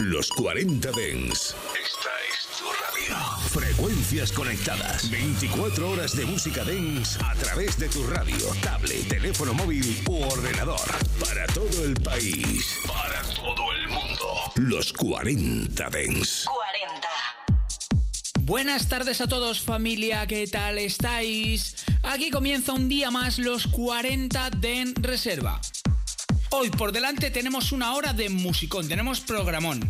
Los 40 Dens. Esta es tu radio. Frecuencias conectadas. 24 horas de música Dens a través de tu radio, tablet, teléfono móvil u ordenador. Para todo el país. Para todo el mundo. Los 40 Dens. 40. Buenas tardes a todos familia, ¿qué tal estáis? Aquí comienza un día más los 40 Den Reserva. Hoy por delante tenemos una hora de musicón, tenemos programón.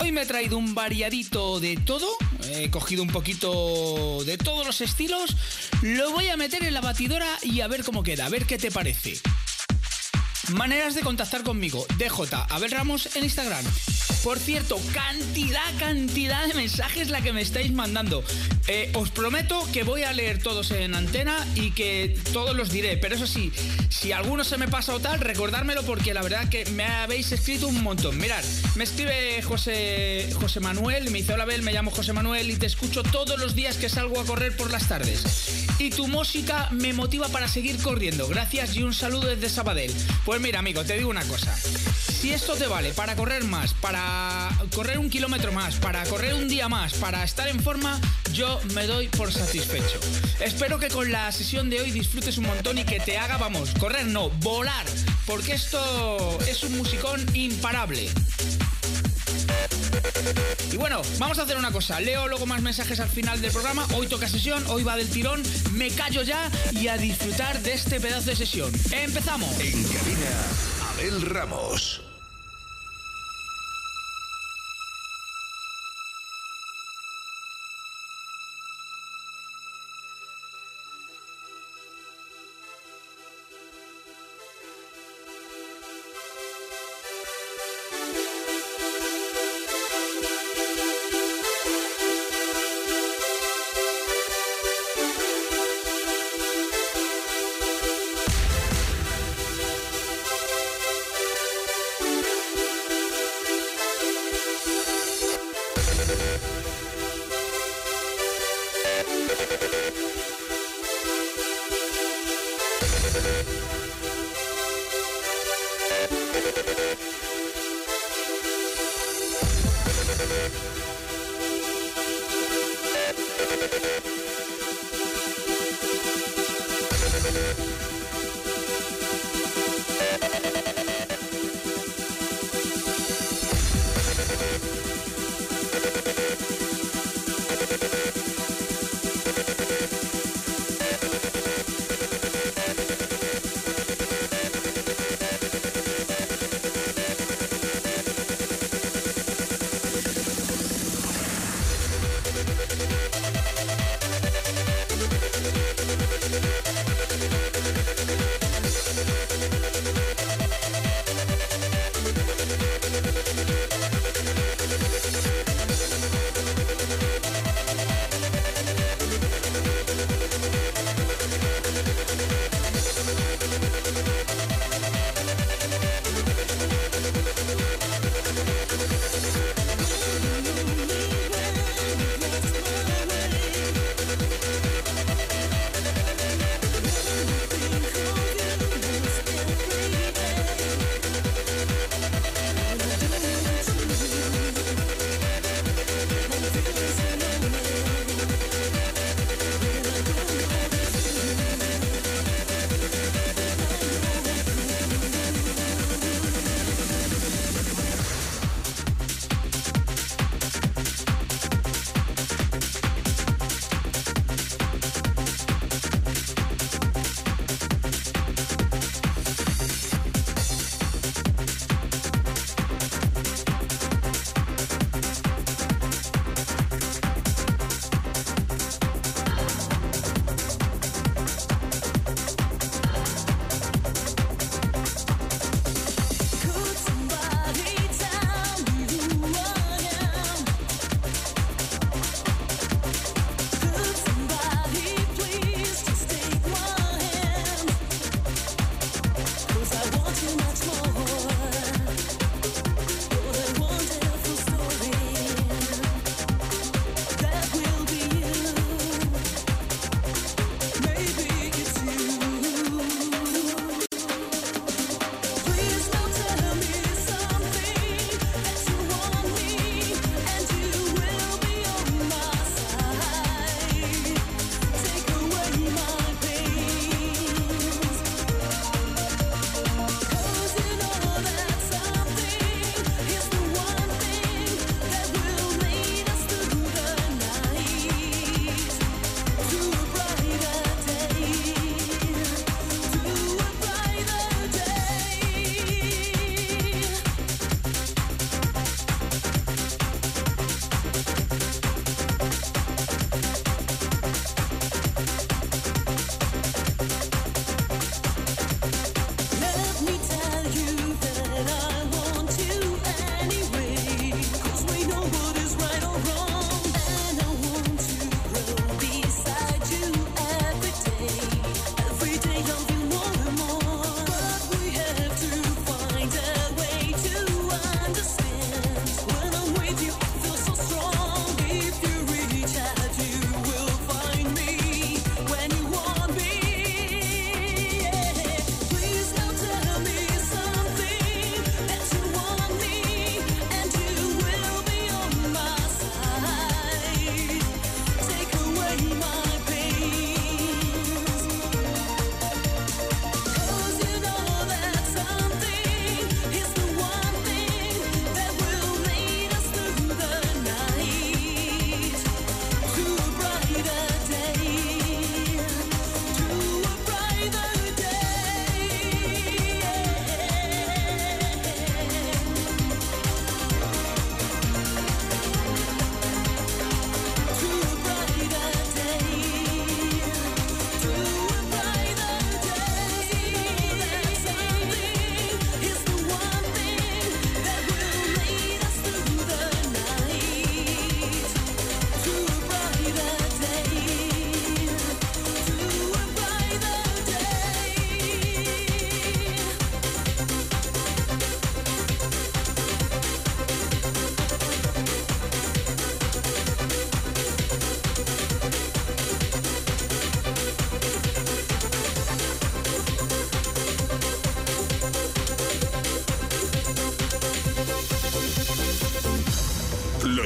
Hoy me he traído un variadito de todo, he cogido un poquito de todos los estilos, lo voy a meter en la batidora y a ver cómo queda, a ver qué te parece. Maneras de contactar conmigo, DJ Abel Ramos en Instagram. Por cierto, cantidad, cantidad de mensajes la que me estáis mandando. Eh, os prometo que voy a leer todos en antena y que todos los diré. Pero eso sí, si alguno se me pasa o tal, recordármelo porque la verdad que me habéis escrito un montón. Mirad, me escribe José, José Manuel, me dice, hola Abel, me llamo José Manuel y te escucho todos los días que salgo a correr por las tardes. Y tu música me motiva para seguir corriendo. Gracias y un saludo desde Sabadell. Pues mira, amigo, te digo una cosa. Si esto te vale para correr más, para correr un kilómetro más, para correr un día más, para estar en forma, yo me doy por satisfecho. Espero que con la sesión de hoy disfrutes un montón y que te haga, vamos, correr no, volar, porque esto es un musicón imparable. Y bueno, vamos a hacer una cosa. Leo luego más mensajes al final del programa. Hoy toca sesión, hoy va del tirón. Me callo ya y a disfrutar de este pedazo de sesión. ¡Empezamos! En cabina, Abel Ramos.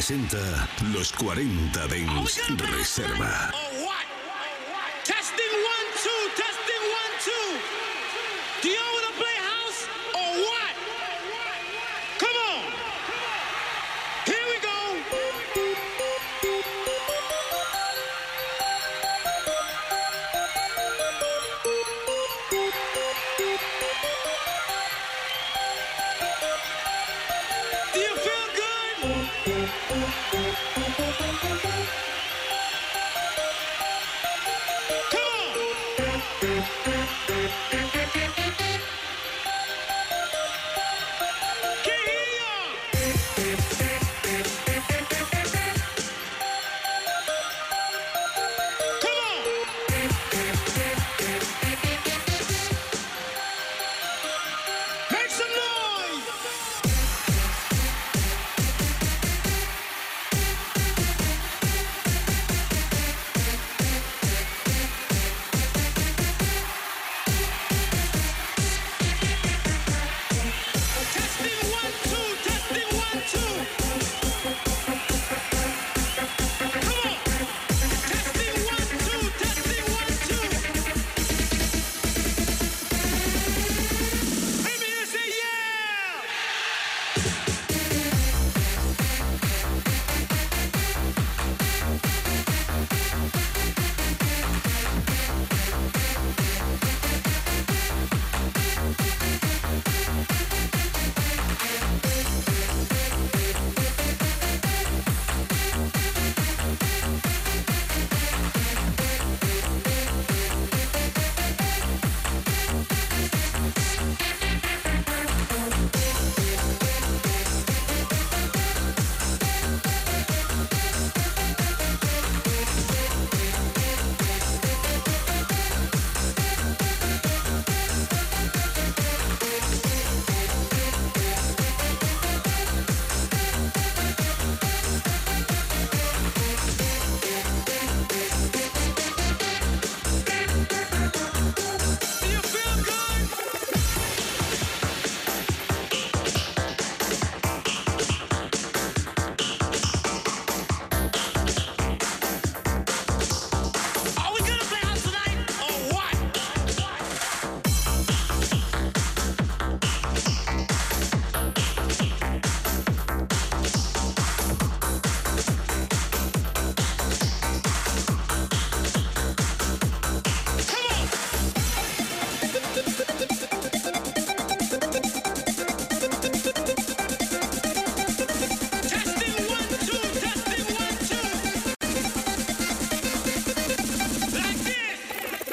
Presenta Los 40 Dens Reserva.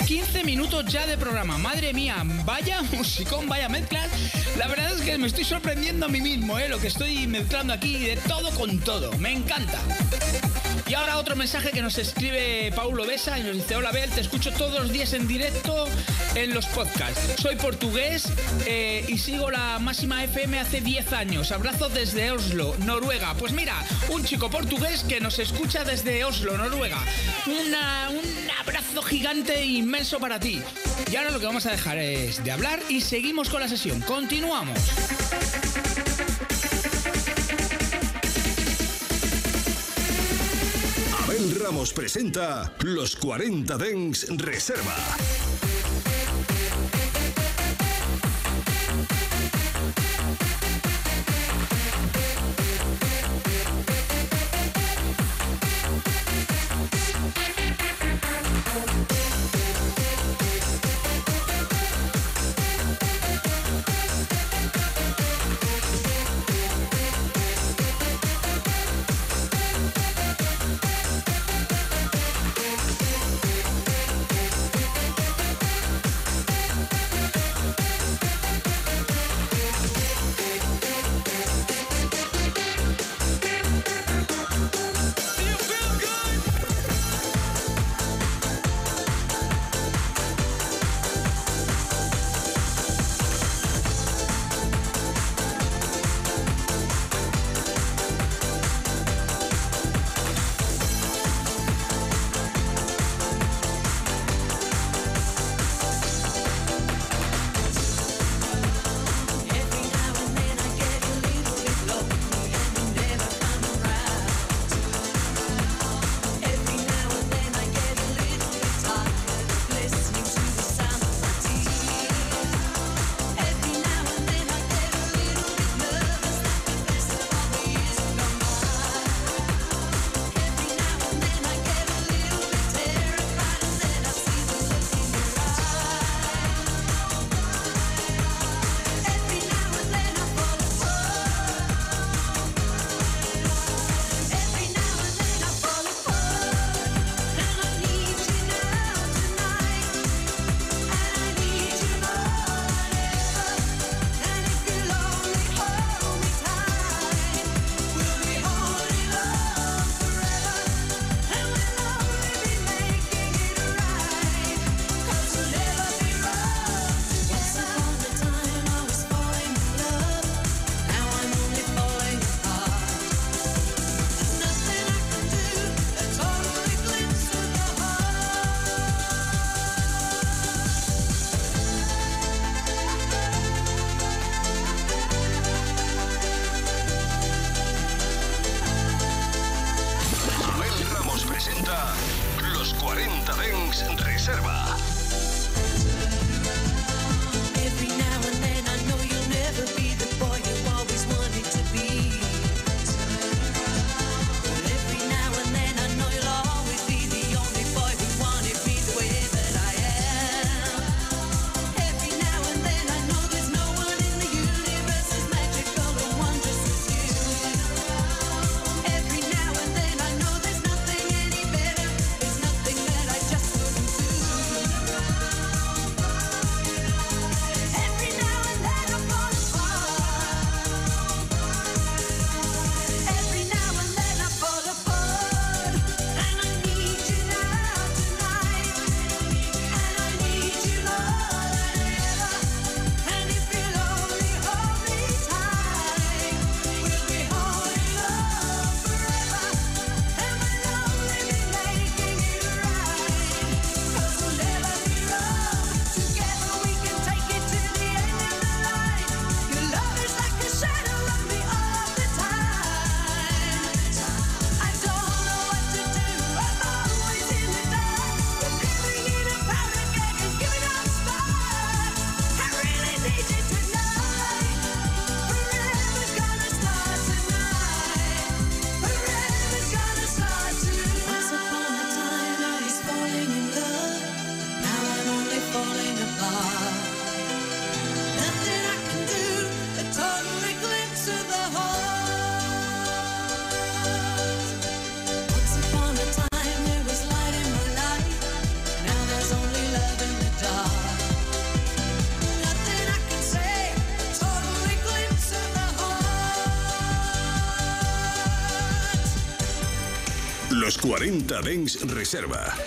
15 minutos ya de programa. Madre mía, vaya musicón, vaya mezclas. La verdad es que me estoy sorprendiendo a mí mismo, ¿eh? Lo que estoy mezclando aquí de todo con todo. Me encanta. Y ahora otro mensaje que nos escribe Paulo Besa y nos dice, hola Bel, te escucho todos los días en directo en los podcasts. Soy portugués eh, y sigo la máxima FM hace 10 años. Abrazo desde Oslo, Noruega. Pues mira, un chico portugués que nos escucha desde Oslo, Noruega. un abrazo gigante e inmenso para ti. Y ahora lo que vamos a dejar es de hablar y seguimos con la sesión. Continuamos. Abel Ramos presenta Los 40 Dens Reserva. 40 Dens Reserva.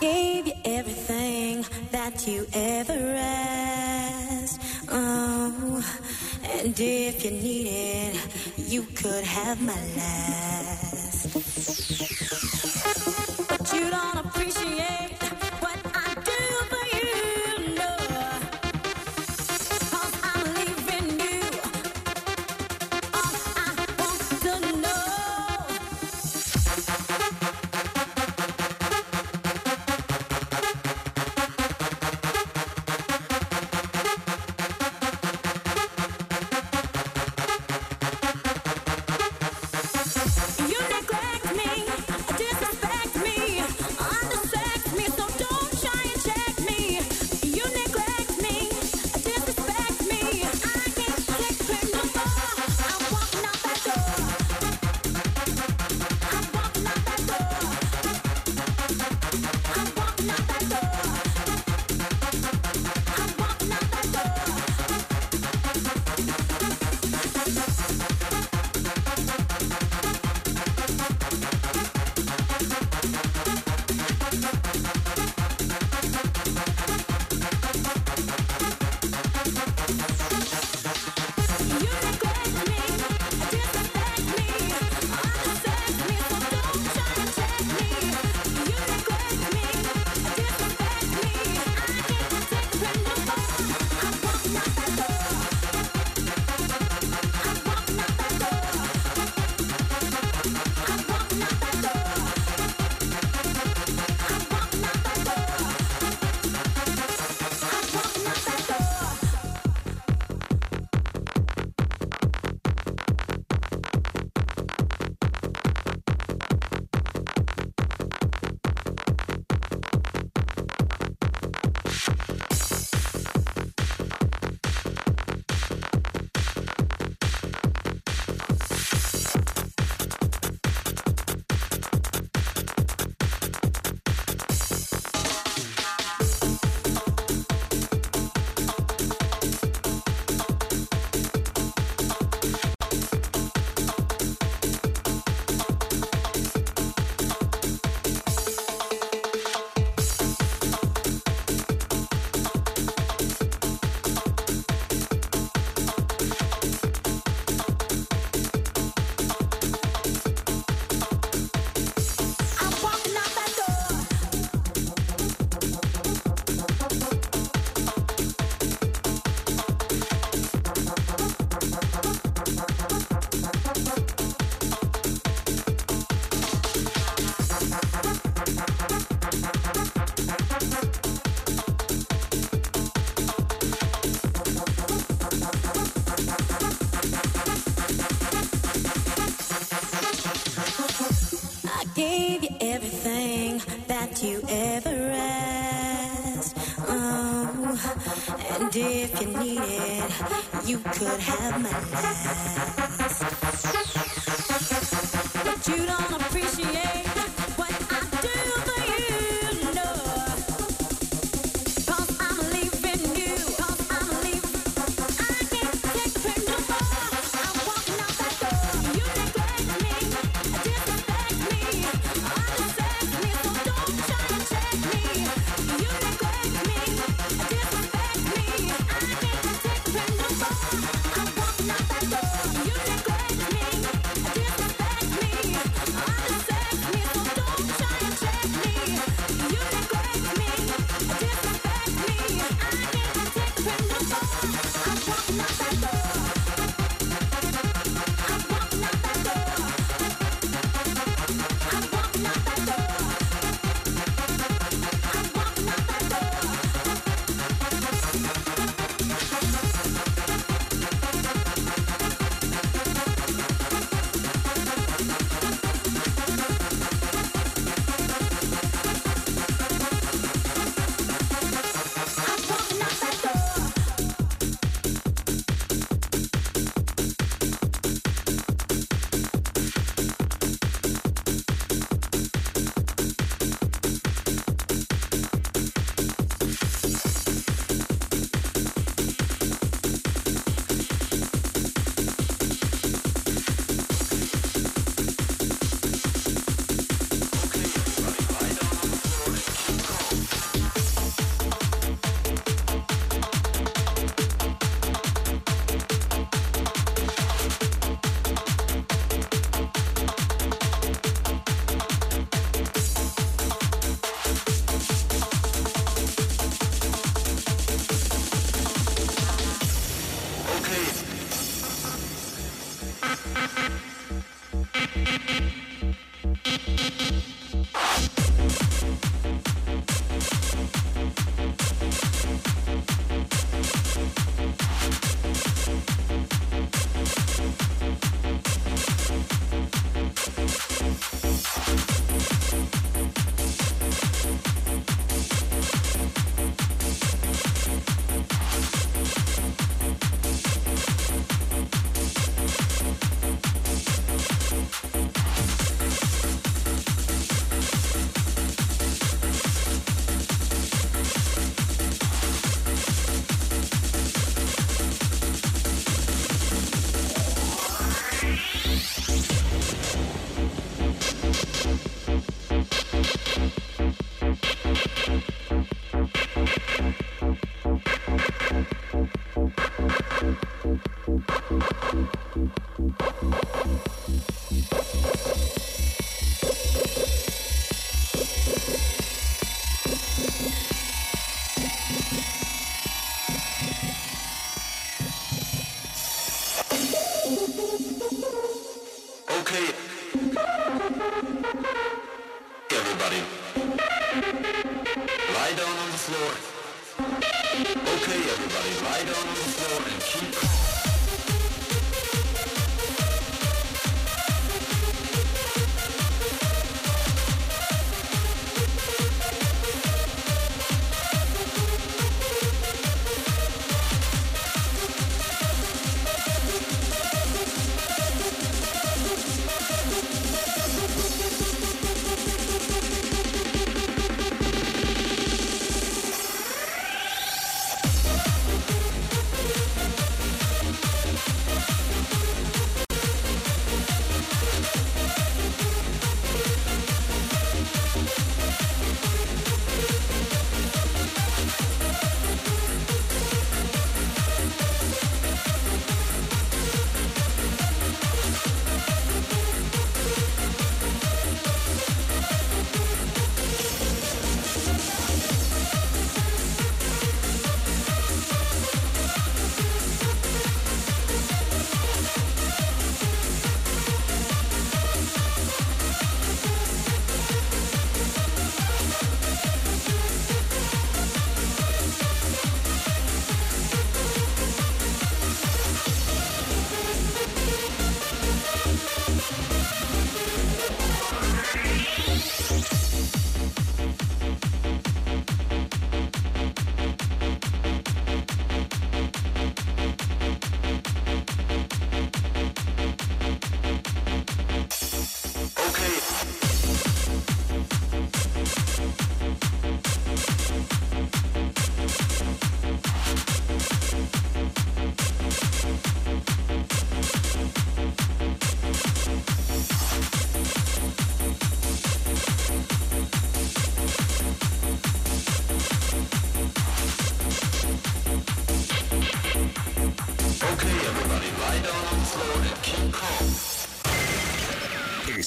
Gave you everything that you ever asked. Oh, and if you needed, you could have my last. you could have my mine. lie down on the floor. Okay, everybody, lie down on the floor and keep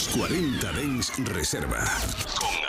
Los 40 Dens Reserva. Con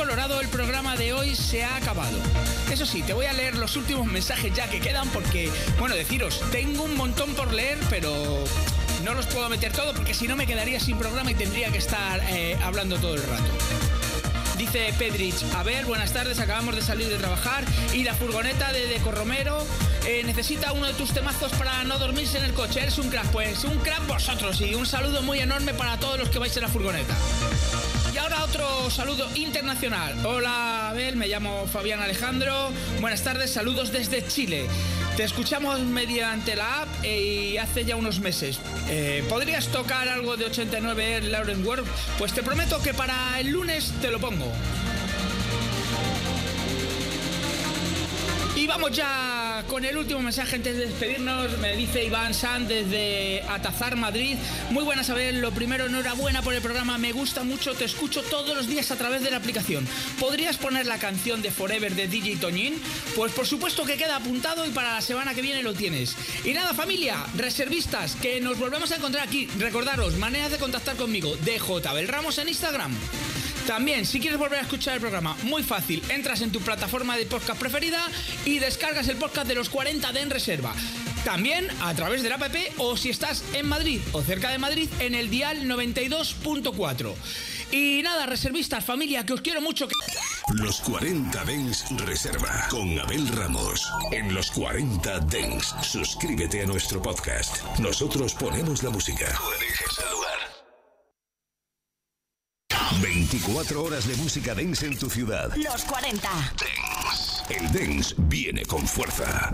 colorado, el programa de hoy se ha acabado. Eso sí, te voy a leer los últimos mensajes ya que quedan porque, bueno, deciros, tengo un montón por leer, pero no los puedo meter todo porque si no me quedaría sin programa y tendría que estar eh, hablando todo el rato. Dice Pedrich, a ver, buenas tardes, acabamos de salir de trabajar y la furgoneta de Deco Romero eh, necesita uno de tus temazos para no dormirse en el coche. Eres un crack, pues un crack vosotros y un saludo muy enorme para todos los que vais en la furgoneta. Ahora otro saludo internacional. Hola Abel, me llamo Fabián Alejandro. Buenas tardes, saludos desde Chile. Te escuchamos mediante la app eh, y hace ya unos meses. Eh, ¿Podrías tocar algo de 89 Lauren Ward? Pues te prometo que para el lunes te lo pongo. Y vamos ya con el último mensaje antes de despedirnos. Me dice Iván San desde Atazar, Madrid. Muy buenas, Abel. Lo primero, enhorabuena por el programa. Me gusta mucho, te escucho todos los días a través de la aplicación. ¿Podrías poner la canción de Forever de DJ Toñín? Pues por supuesto que queda apuntado y para la semana que viene lo tienes. Y nada, familia, reservistas, que nos volvemos a encontrar aquí. Recordaros, maneras de contactar conmigo. DJ Abel Ramos en Instagram. También, si quieres volver a escuchar el programa, muy fácil, entras en tu plataforma de podcast preferida y descargas el podcast de los 40 de En Reserva. También a través de la app o si estás en Madrid o cerca de Madrid en el dial 92.4. Y nada, reservistas, familia, que os quiero mucho. Los 40 Dens Reserva con Abel Ramos. En los 40 Dens, suscríbete a nuestro podcast. Nosotros ponemos la música. Tú eliges el lugar. 24 horas de música dance en tu ciudad. Los 40. Dance. El dance viene con fuerza.